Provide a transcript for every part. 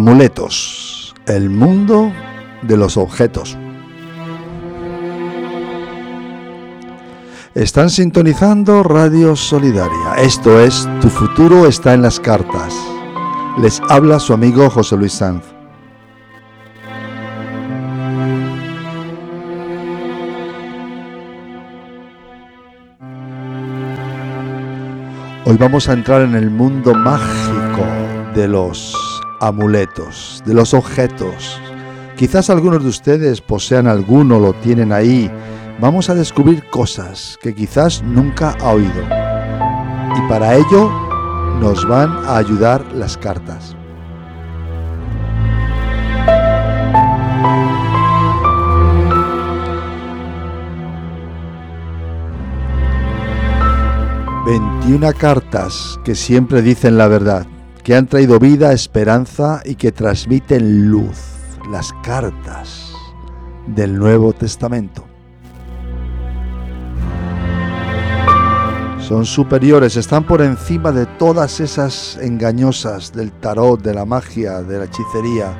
Amuletos, el mundo de los objetos. Están sintonizando Radio Solidaria. Esto es Tu futuro está en las cartas. Les habla su amigo José Luis Sanz. Hoy vamos a entrar en el mundo mágico de los amuletos, de los objetos. Quizás algunos de ustedes posean alguno, lo tienen ahí. Vamos a descubrir cosas que quizás nunca ha oído. Y para ello nos van a ayudar las cartas. Veintiuna cartas que siempre dicen la verdad que han traído vida, esperanza y que transmiten luz, las cartas del Nuevo Testamento. Son superiores, están por encima de todas esas engañosas del tarot, de la magia, de la hechicería.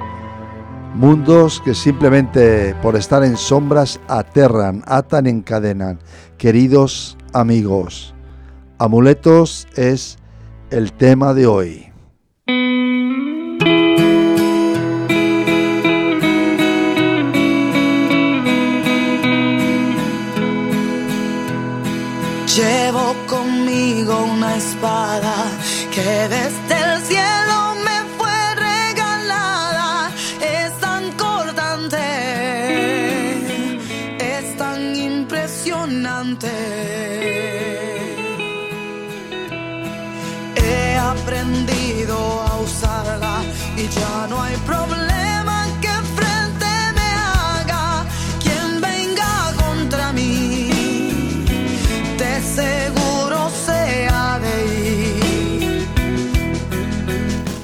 Mundos que simplemente por estar en sombras aterran, atan, encadenan. Queridos amigos, amuletos es el tema de hoy. Que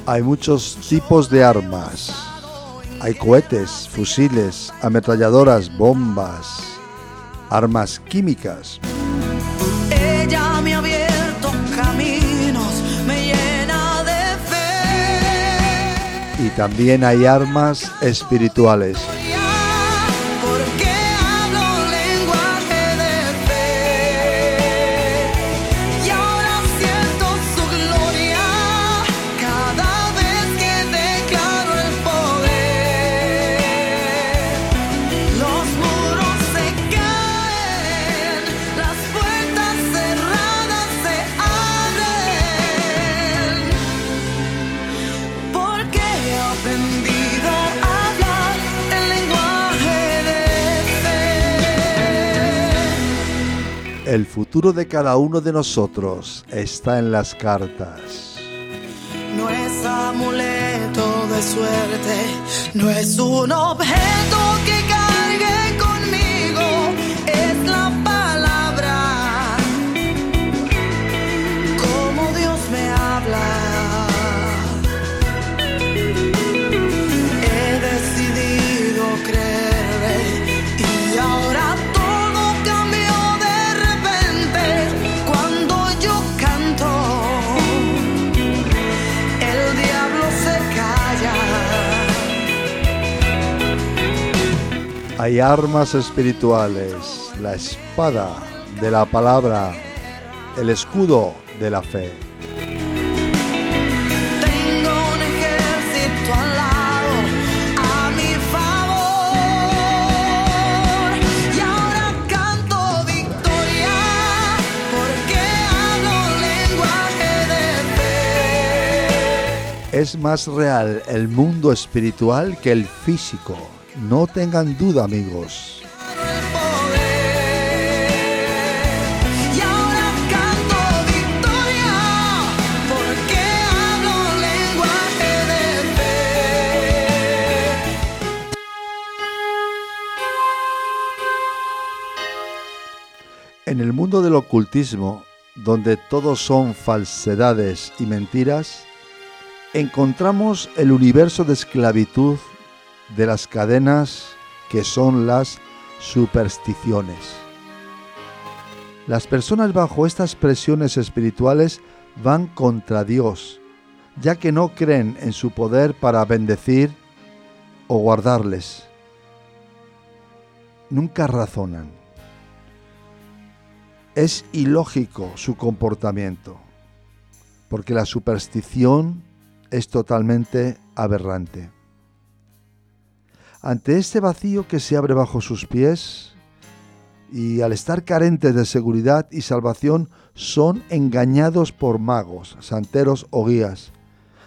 Hay muchos tipos de armas. Hay cohetes, fusiles, ametralladoras, bombas, armas químicas. Ella me ha abierto caminos, me llena de fe. Y también hay armas espirituales. El futuro de cada uno de nosotros está en las cartas. No es amuleto de suerte, no es un objeto que Hay armas espirituales, la espada de la palabra, el escudo de la fe. Tengo un ejército al lado, a mi favor. Y ahora canto victoria, porque hablo lenguaje de fe. Es más real el mundo espiritual que el físico. No tengan duda, amigos. En el mundo del ocultismo, donde todos son falsedades y mentiras, encontramos el universo de esclavitud de las cadenas que son las supersticiones. Las personas bajo estas presiones espirituales van contra Dios, ya que no creen en su poder para bendecir o guardarles. Nunca razonan. Es ilógico su comportamiento, porque la superstición es totalmente aberrante. Ante este vacío que se abre bajo sus pies, y al estar carentes de seguridad y salvación, son engañados por magos, santeros o guías.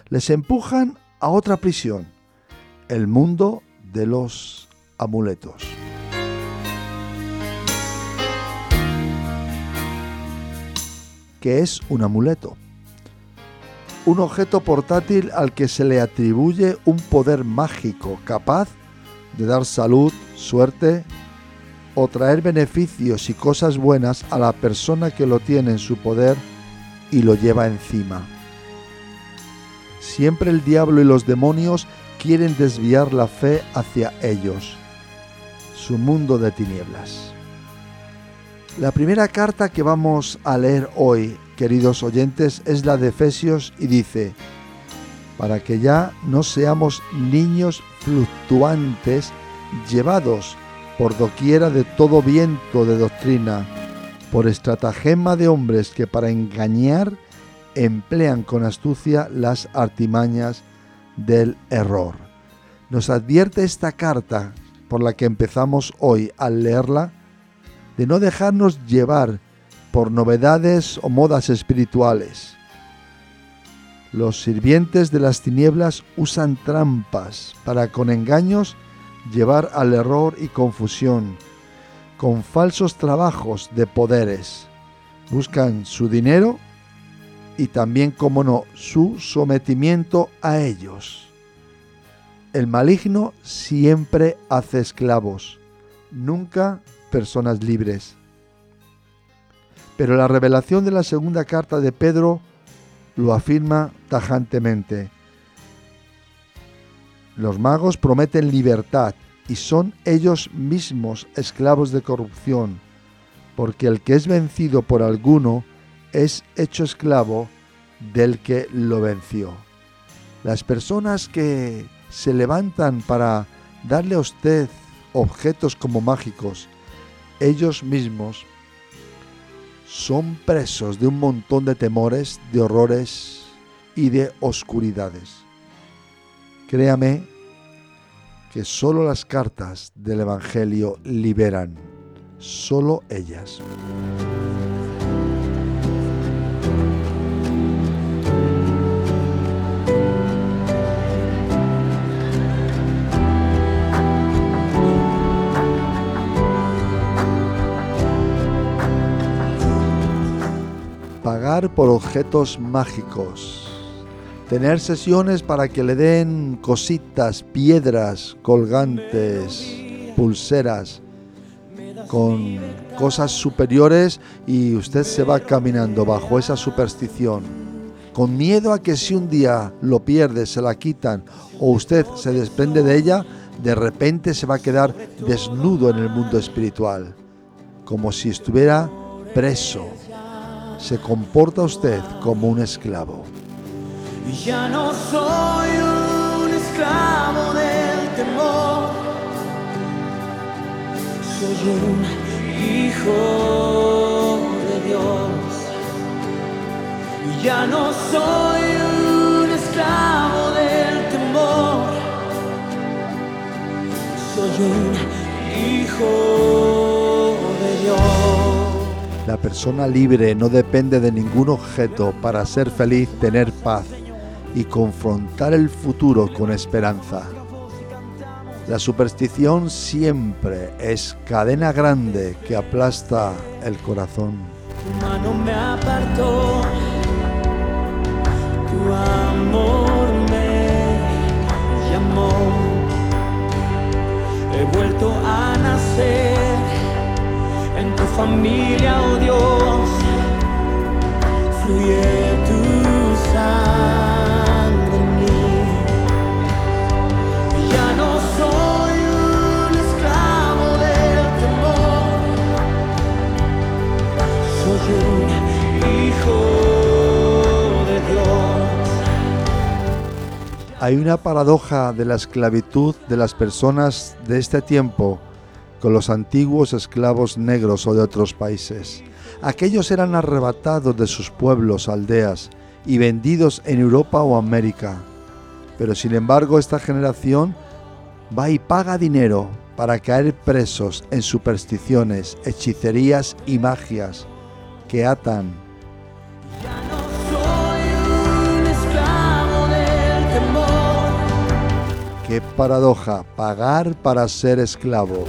Les empujan a otra prisión, el mundo de los amuletos. ¿Qué es un amuleto? Un objeto portátil al que se le atribuye un poder mágico capaz de dar salud, suerte o traer beneficios y cosas buenas a la persona que lo tiene en su poder y lo lleva encima. Siempre el diablo y los demonios quieren desviar la fe hacia ellos, su mundo de tinieblas. La primera carta que vamos a leer hoy, queridos oyentes, es la de Efesios y dice, para que ya no seamos niños fluctuantes llevados por doquiera de todo viento de doctrina, por estratagema de hombres que para engañar emplean con astucia las artimañas del error. Nos advierte esta carta por la que empezamos hoy al leerla de no dejarnos llevar por novedades o modas espirituales. Los sirvientes de las tinieblas usan trampas para con engaños llevar al error y confusión, con falsos trabajos de poderes. Buscan su dinero y también, como no, su sometimiento a ellos. El maligno siempre hace esclavos, nunca personas libres. Pero la revelación de la segunda carta de Pedro lo afirma tajantemente. Los magos prometen libertad y son ellos mismos esclavos de corrupción, porque el que es vencido por alguno es hecho esclavo del que lo venció. Las personas que se levantan para darle a usted objetos como mágicos, ellos mismos son presos de un montón de temores, de horrores y de oscuridades. Créame que solo las cartas del Evangelio liberan, solo ellas. Por objetos mágicos. Tener sesiones para que le den cositas, piedras, colgantes, pulseras, con cosas superiores y usted se va caminando bajo esa superstición, con miedo a que si un día lo pierde, se la quitan o usted se desprende de ella, de repente se va a quedar desnudo en el mundo espiritual, como si estuviera preso. Se comporta usted como un esclavo. Ya no soy un esclavo del temor, soy un hijo de Dios. Ya no soy un esclavo del temor, soy un hijo. La persona libre no depende de ningún objeto para ser feliz, tener paz y confrontar el futuro con esperanza. La superstición siempre es cadena grande que aplasta el corazón. Tu mano me apartó, tu amor me llamó. He vuelto a nacer en tu familia, oh Dios. Fluye tu sangre en mí. Ya no soy un esclavo del temor. Soy un hijo de Dios. Hay una paradoja de la esclavitud de las personas de este tiempo con los antiguos esclavos negros o de otros países. Aquellos eran arrebatados de sus pueblos, aldeas, y vendidos en Europa o América. Pero sin embargo esta generación va y paga dinero para caer presos en supersticiones, hechicerías y magias que atan. Qué paradoja, pagar para ser esclavo.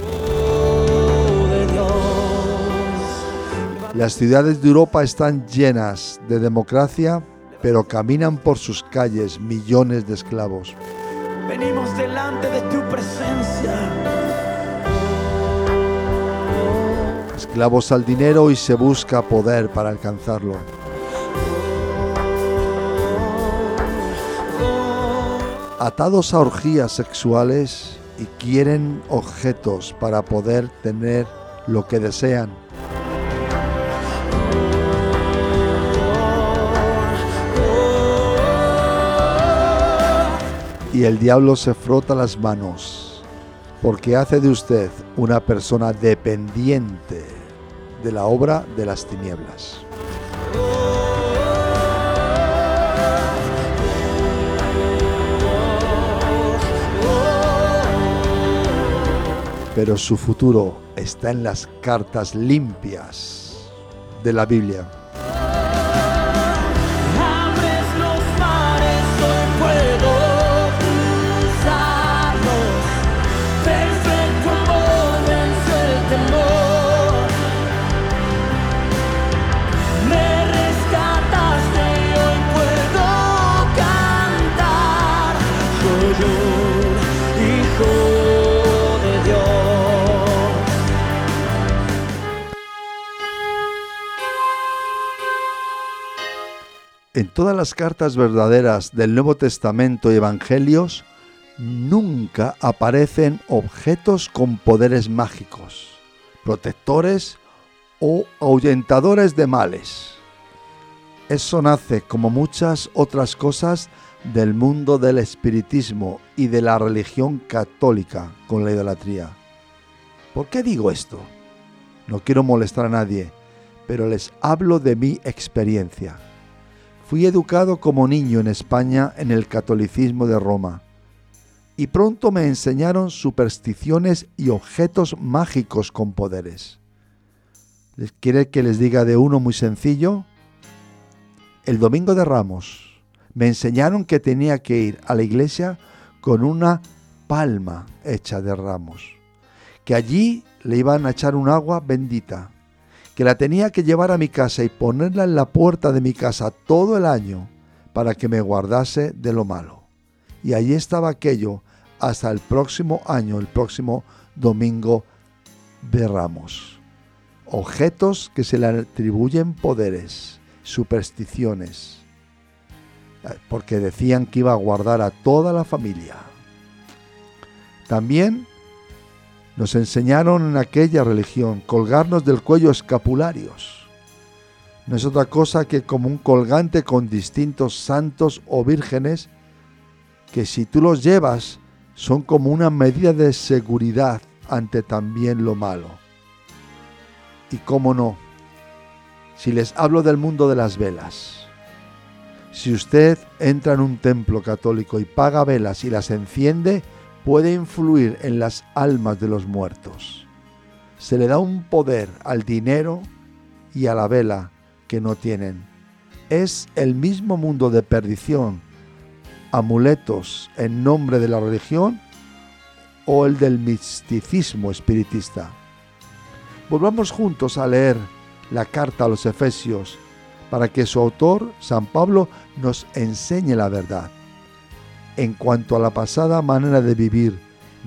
Las ciudades de Europa están llenas de democracia, pero caminan por sus calles millones de esclavos. Venimos delante de tu presencia. Esclavos al dinero y se busca poder para alcanzarlo. Atados a orgías sexuales y quieren objetos para poder tener lo que desean. Y el diablo se frota las manos porque hace de usted una persona dependiente de la obra de las tinieblas. Pero su futuro está en las cartas limpias de la Biblia. En todas las cartas verdaderas del Nuevo Testamento y Evangelios nunca aparecen objetos con poderes mágicos, protectores o ahuyentadores de males. Eso nace, como muchas otras cosas, del mundo del espiritismo y de la religión católica con la idolatría. ¿Por qué digo esto? No quiero molestar a nadie, pero les hablo de mi experiencia. Fui educado como niño en España en el catolicismo de Roma y pronto me enseñaron supersticiones y objetos mágicos con poderes. ¿Les quiere que les diga de uno muy sencillo? El domingo de Ramos me enseñaron que tenía que ir a la iglesia con una palma hecha de ramos, que allí le iban a echar un agua bendita que la tenía que llevar a mi casa y ponerla en la puerta de mi casa todo el año para que me guardase de lo malo. Y allí estaba aquello hasta el próximo año, el próximo domingo de Ramos. Objetos que se le atribuyen poderes, supersticiones, porque decían que iba a guardar a toda la familia. También nos enseñaron en aquella religión colgarnos del cuello escapularios. No es otra cosa que como un colgante con distintos santos o vírgenes que si tú los llevas son como una medida de seguridad ante también lo malo. Y cómo no, si les hablo del mundo de las velas, si usted entra en un templo católico y paga velas y las enciende, puede influir en las almas de los muertos. Se le da un poder al dinero y a la vela que no tienen. Es el mismo mundo de perdición, amuletos en nombre de la religión o el del misticismo espiritista. Volvamos juntos a leer la carta a los Efesios para que su autor, San Pablo, nos enseñe la verdad. En cuanto a la pasada manera de vivir,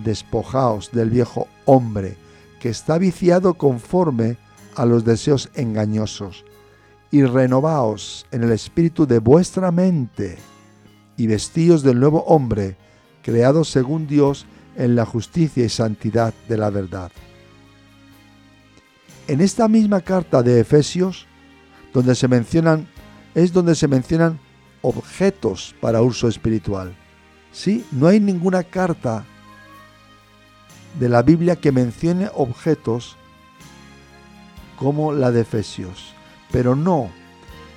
despojaos del viejo hombre que está viciado conforme a los deseos engañosos, y renovaos en el espíritu de vuestra mente, y vestíos del nuevo hombre, creado según Dios en la justicia y santidad de la verdad. En esta misma carta de Efesios, donde se mencionan, es donde se mencionan objetos para uso espiritual. Sí, no hay ninguna carta de la Biblia que mencione objetos como la de Efesios, pero no,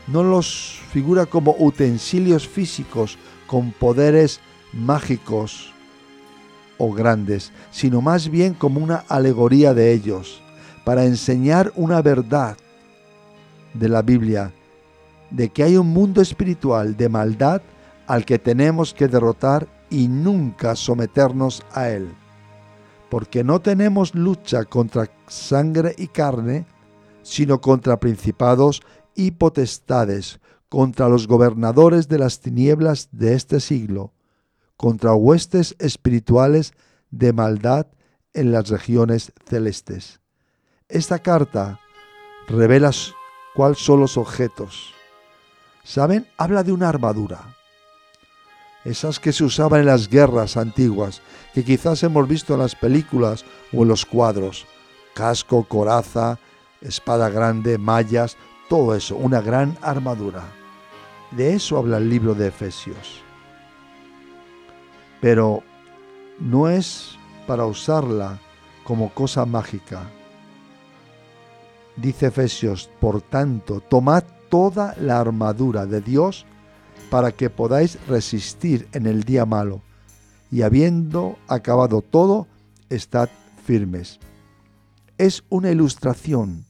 no los figura como utensilios físicos con poderes mágicos o grandes, sino más bien como una alegoría de ellos, para enseñar una verdad de la Biblia, de que hay un mundo espiritual de maldad al que tenemos que derrotar y nunca someternos a él. Porque no tenemos lucha contra sangre y carne, sino contra principados y potestades, contra los gobernadores de las tinieblas de este siglo, contra huestes espirituales de maldad en las regiones celestes. Esta carta revela cuáles son los objetos. ¿Saben? Habla de una armadura. Esas que se usaban en las guerras antiguas, que quizás hemos visto en las películas o en los cuadros. Casco, coraza, espada grande, mallas, todo eso, una gran armadura. De eso habla el libro de Efesios. Pero no es para usarla como cosa mágica. Dice Efesios, por tanto, tomad toda la armadura de Dios para que podáis resistir en el día malo, y habiendo acabado todo, estad firmes. Es una ilustración,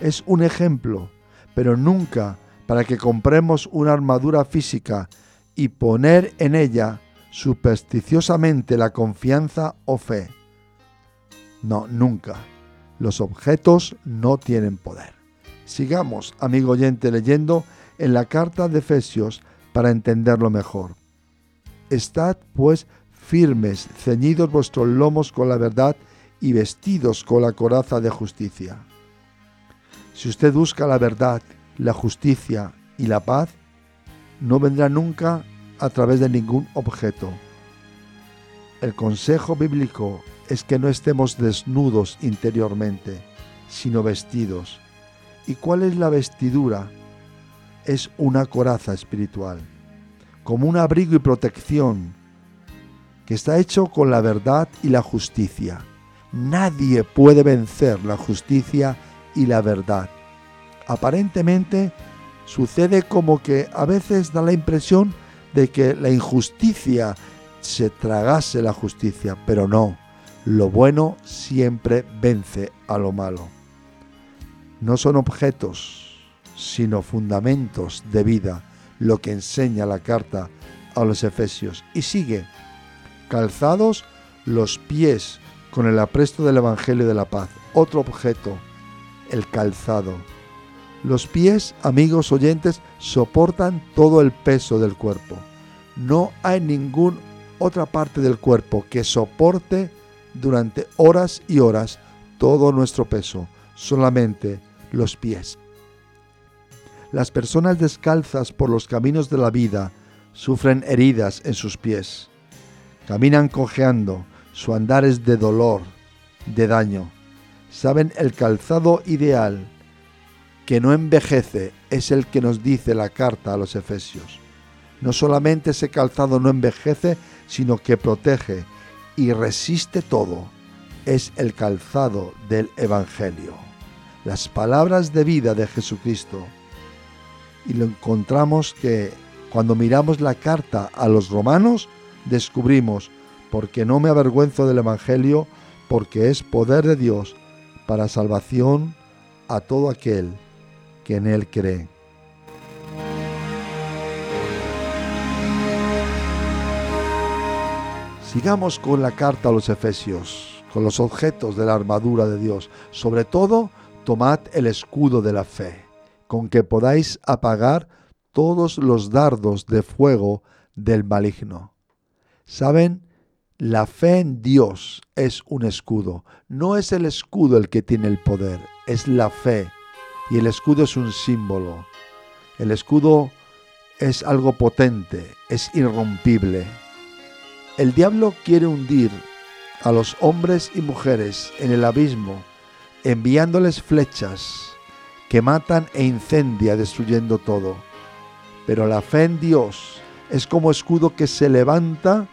es un ejemplo, pero nunca para que compremos una armadura física y poner en ella supersticiosamente la confianza o fe. No, nunca. Los objetos no tienen poder. Sigamos, amigo oyente, leyendo en la carta de Efesios para entenderlo mejor. Estad, pues, firmes, ceñidos vuestros lomos con la verdad y vestidos con la coraza de justicia. Si usted busca la verdad la justicia y la paz no vendrá nunca a través de ningún objeto. El consejo bíblico es que no estemos desnudos interiormente, sino vestidos. ¿Y cuál es la vestidura? Es una coraza espiritual, como un abrigo y protección que está hecho con la verdad y la justicia. Nadie puede vencer la justicia y la verdad aparentemente sucede como que a veces da la impresión de que la injusticia se tragase la justicia, pero no, lo bueno siempre vence a lo malo. No son objetos, sino fundamentos de vida lo que enseña la carta a los Efesios. Y sigue, calzados los pies con el apresto del Evangelio de la paz. Otro objeto, el calzado los pies, amigos oyentes, soportan todo el peso del cuerpo. No hay ninguna otra parte del cuerpo que soporte durante horas y horas todo nuestro peso, solamente los pies. Las personas descalzas por los caminos de la vida sufren heridas en sus pies. Caminan cojeando, su andar es de dolor, de daño. Saben el calzado ideal que no envejece es el que nos dice la carta a los Efesios. No solamente ese calzado no envejece, sino que protege y resiste todo. Es el calzado del Evangelio. Las palabras de vida de Jesucristo. Y lo encontramos que cuando miramos la carta a los romanos, descubrimos, porque no me avergüenzo del Evangelio, porque es poder de Dios para salvación a todo aquel en Él cree. Sigamos con la carta a los Efesios, con los objetos de la armadura de Dios. Sobre todo, tomad el escudo de la fe, con que podáis apagar todos los dardos de fuego del maligno. ¿Saben? La fe en Dios es un escudo. No es el escudo el que tiene el poder, es la fe y el escudo es un símbolo. El escudo es algo potente, es irrompible. El diablo quiere hundir a los hombres y mujeres en el abismo, enviándoles flechas que matan e incendia destruyendo todo. Pero la fe en Dios, Es como escudo que se levanta,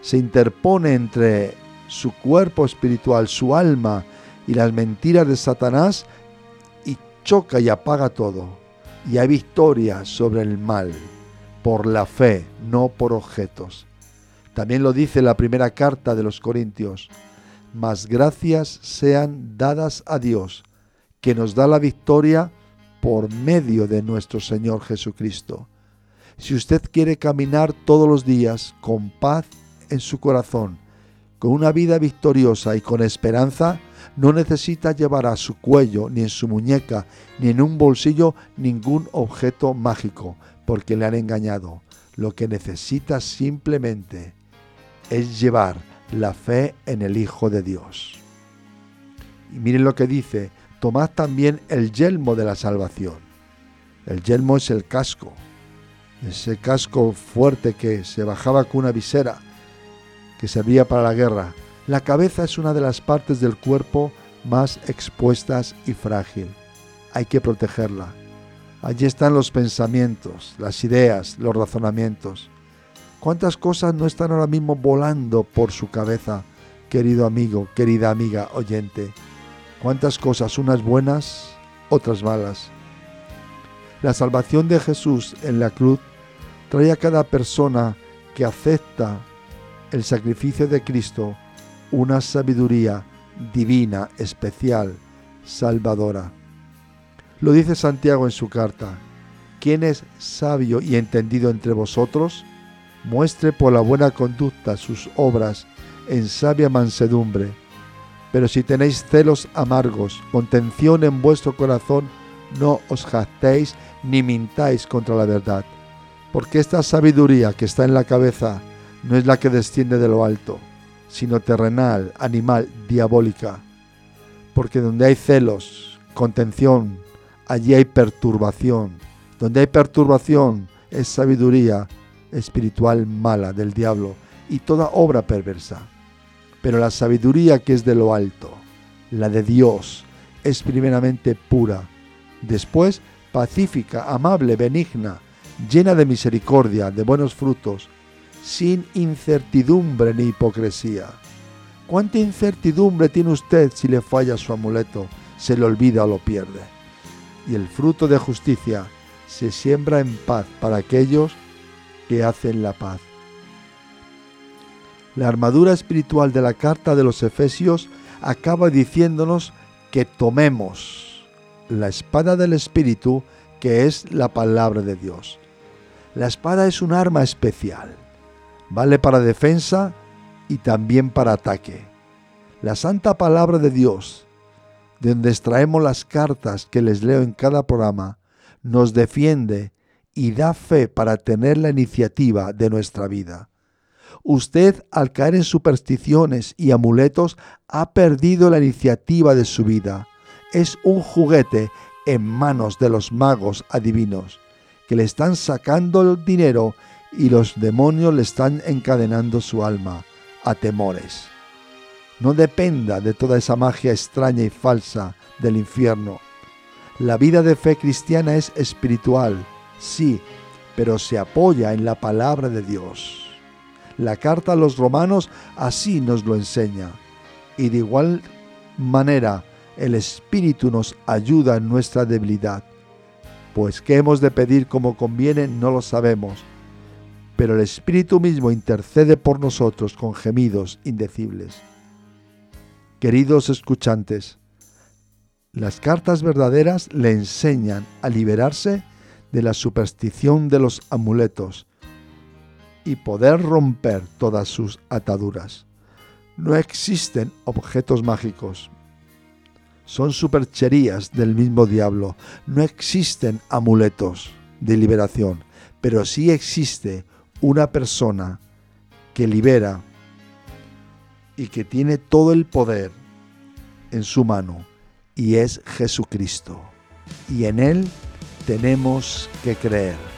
se interpone entre su cuerpo espiritual, su alma y las mentiras de Satanás y choca y apaga todo. Y hay victoria sobre el mal, por la fe, no por objetos. También lo dice la primera carta de los Corintios. Mas gracias sean dadas a Dios, que nos da la victoria por medio de nuestro Señor Jesucristo. Si usted quiere caminar todos los días con paz en su corazón, con una vida victoriosa y con esperanza, no necesita llevar a su cuello, ni en su muñeca, ni en un bolsillo ningún objeto mágico, porque le han engañado. Lo que necesita simplemente es llevar la fe en el Hijo de Dios. Y miren lo que dice, tomad también el yelmo de la salvación. El yelmo es el casco, ese casco fuerte que se bajaba con una visera que servía para la guerra. La cabeza es una de las partes del cuerpo más expuestas y frágil. Hay que protegerla. Allí están los pensamientos, las ideas, los razonamientos. ¿Cuántas cosas no están ahora mismo volando por su cabeza, querido amigo, querida amiga oyente? ¿Cuántas cosas, unas buenas, otras malas? La salvación de Jesús en la cruz trae a cada persona que acepta el sacrificio de Cristo una sabiduría divina, especial, salvadora. Lo dice Santiago en su carta. ¿Quién es sabio y entendido entre vosotros? Muestre por la buena conducta sus obras en sabia mansedumbre. Pero si tenéis celos amargos, contención en vuestro corazón, no os jactéis ni mintáis contra la verdad. Porque esta sabiduría que está en la cabeza no es la que desciende de lo alto, sino terrenal, animal, diabólica. Porque donde hay celos, contención, allí hay perturbación. Donde hay perturbación es sabiduría espiritual mala del diablo y toda obra perversa. Pero la sabiduría que es de lo alto, la de Dios, es primeramente pura, después pacífica, amable, benigna, llena de misericordia, de buenos frutos, sin incertidumbre ni hipocresía. ¿Cuánta incertidumbre tiene usted si le falla su amuleto, se le olvida o lo pierde? Y el fruto de justicia se siembra en paz para aquellos que hacen la paz. La armadura espiritual de la carta de los Efesios acaba diciéndonos que tomemos la espada del Espíritu, que es la palabra de Dios. La espada es un arma especial vale para defensa y también para ataque. La santa palabra de Dios, de donde extraemos las cartas que les leo en cada programa, nos defiende y da fe para tener la iniciativa de nuestra vida. Usted, al caer en supersticiones y amuletos, ha perdido la iniciativa de su vida. Es un juguete en manos de los magos adivinos, que le están sacando el dinero y los demonios le están encadenando su alma a temores. No dependa de toda esa magia extraña y falsa del infierno. La vida de fe cristiana es espiritual, sí, pero se apoya en la palabra de Dios. La carta a los romanos así nos lo enseña. Y de igual manera el Espíritu nos ayuda en nuestra debilidad. Pues qué hemos de pedir como conviene no lo sabemos pero el Espíritu mismo intercede por nosotros con gemidos indecibles. Queridos escuchantes, las cartas verdaderas le enseñan a liberarse de la superstición de los amuletos y poder romper todas sus ataduras. No existen objetos mágicos. Son supercherías del mismo diablo. No existen amuletos de liberación, pero sí existe una persona que libera y que tiene todo el poder en su mano y es Jesucristo. Y en Él tenemos que creer.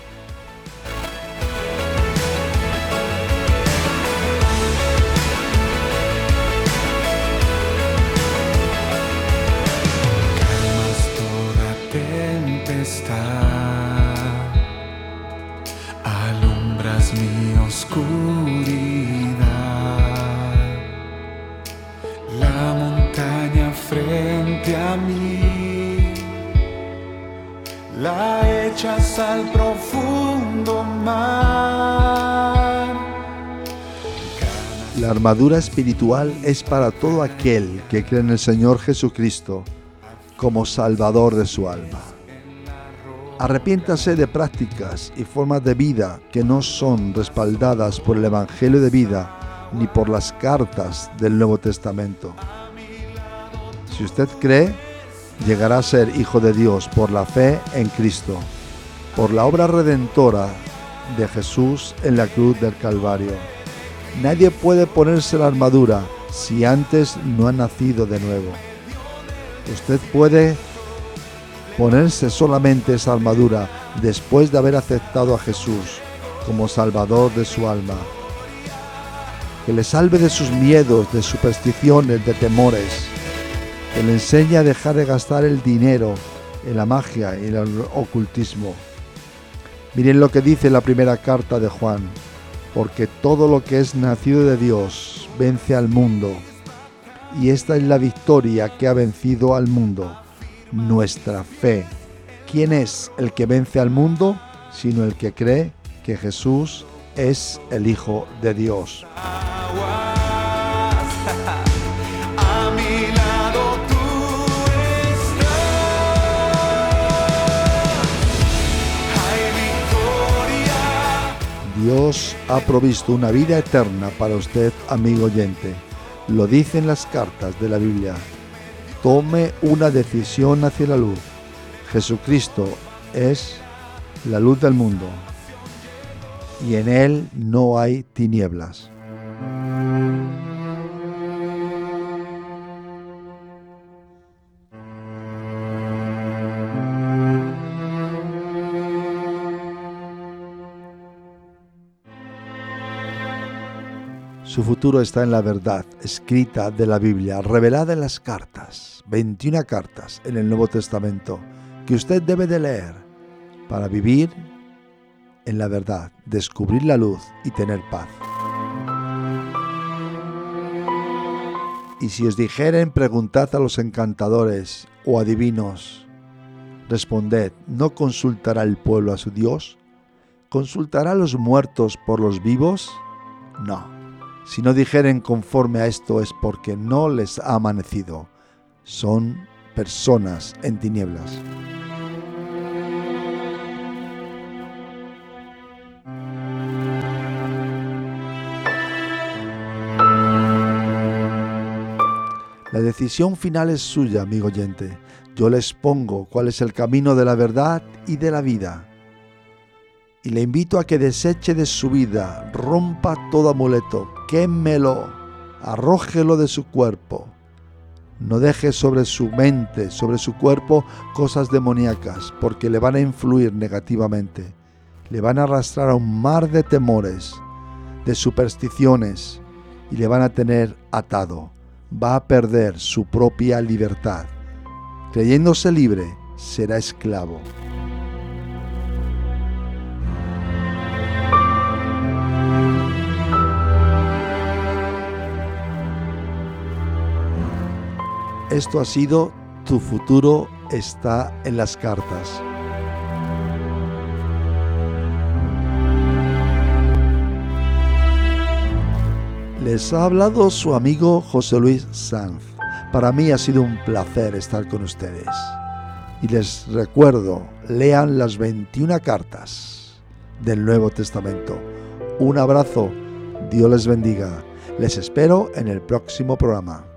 Armadura espiritual es para todo aquel que cree en el Señor Jesucristo como Salvador de su alma. Arrepiéntase de prácticas y formas de vida que no son respaldadas por el Evangelio de vida ni por las cartas del Nuevo Testamento. Si usted cree, llegará a ser hijo de Dios por la fe en Cristo, por la obra redentora de Jesús en la cruz del Calvario. Nadie puede ponerse la armadura si antes no ha nacido de nuevo. Usted puede ponerse solamente esa armadura después de haber aceptado a Jesús como Salvador de su alma. Que le salve de sus miedos, de supersticiones, de temores. Que le enseñe a dejar de gastar el dinero en la magia y en el ocultismo. Miren lo que dice la primera carta de Juan. Porque todo lo que es nacido de Dios vence al mundo. Y esta es la victoria que ha vencido al mundo nuestra fe. ¿Quién es el que vence al mundo? Sino el que cree que Jesús es el Hijo de Dios. Dios ha provisto una vida eterna para usted, amigo oyente. Lo dicen las cartas de la Biblia tome una decisión hacia la luz. Jesucristo es la luz del mundo y en Él no hay tinieblas. Su futuro está en la verdad escrita de la Biblia, revelada en las cartas, 21 cartas en el Nuevo Testamento, que usted debe de leer para vivir en la verdad, descubrir la luz y tener paz. Y si os dijeren, preguntad a los encantadores o adivinos, responded, ¿no consultará el pueblo a su Dios? ¿Consultará a los muertos por los vivos? No si no dijeren conforme a esto es porque no les ha amanecido. Son personas en tinieblas. La decisión final es suya, amigo oyente. Yo les pongo cuál es el camino de la verdad y de la vida y le invito a que deseche de su vida, rompa todo amuleto, quémelo, arrójelo de su cuerpo. No deje sobre su mente, sobre su cuerpo, cosas demoníacas, porque le van a influir negativamente. Le van a arrastrar a un mar de temores, de supersticiones, y le van a tener atado. Va a perder su propia libertad. Creyéndose libre, será esclavo. Esto ha sido Tu futuro está en las cartas. Les ha hablado su amigo José Luis Sanz. Para mí ha sido un placer estar con ustedes. Y les recuerdo, lean las 21 cartas del Nuevo Testamento. Un abrazo, Dios les bendiga. Les espero en el próximo programa.